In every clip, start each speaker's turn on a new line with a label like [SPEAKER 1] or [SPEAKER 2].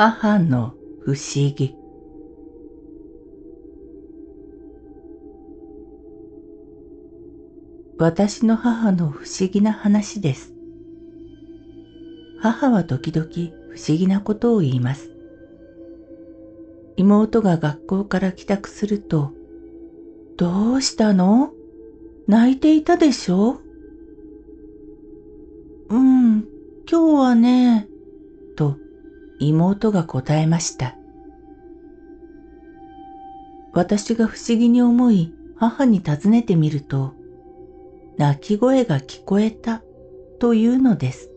[SPEAKER 1] 母の不思議私の母の不思議な話です。母は時々不思議なことを言います。妹が学校から帰宅すると、どうしたの？泣いていたでしょ？うん、今日はね、妹が答えました。私が不思議に思い母に尋ねてみると、泣き声が聞こえたというのです。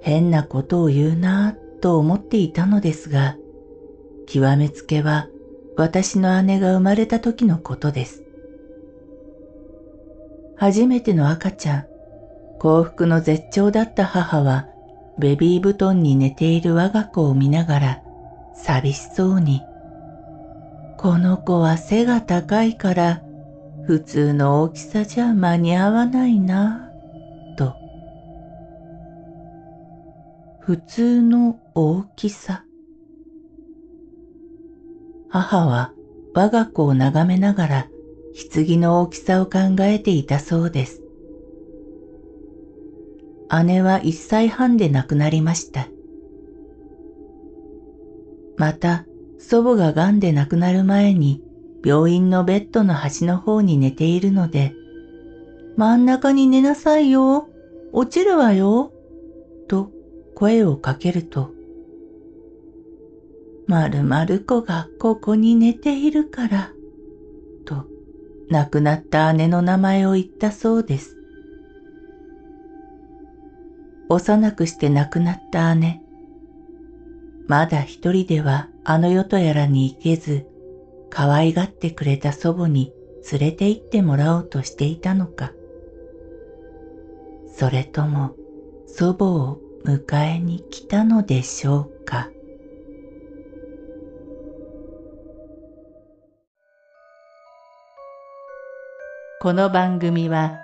[SPEAKER 1] 変なことを言うなぁと思っていたのですが、極めつけは私の姉が生まれた時のことです。初めての赤ちゃん、幸福の絶頂だった母はベビー布団に寝ている我が子を見ながら寂しそうに、この子は背が高いから普通の大きさじゃ間に合わないな、と。普通の大きさ。母は我が子を眺めながら棺の大きさを考えていたそうです。姉は1歳半で亡くなりました。また、祖母が癌で亡くなる前に病院のベッドの端の方に寝ているので、真ん中に寝なさいよ、落ちるわよ、と声をかけると、まるまる子がここに寝ているから、と亡くなった姉の名前を言ったそうです。幼くして亡くなった姉。まだ一人ではあの世とやらに行けず、可愛がってくれた祖母に連れて行ってもらおうとしていたのか。それとも祖母を迎えに来たのでしょうか。この番組は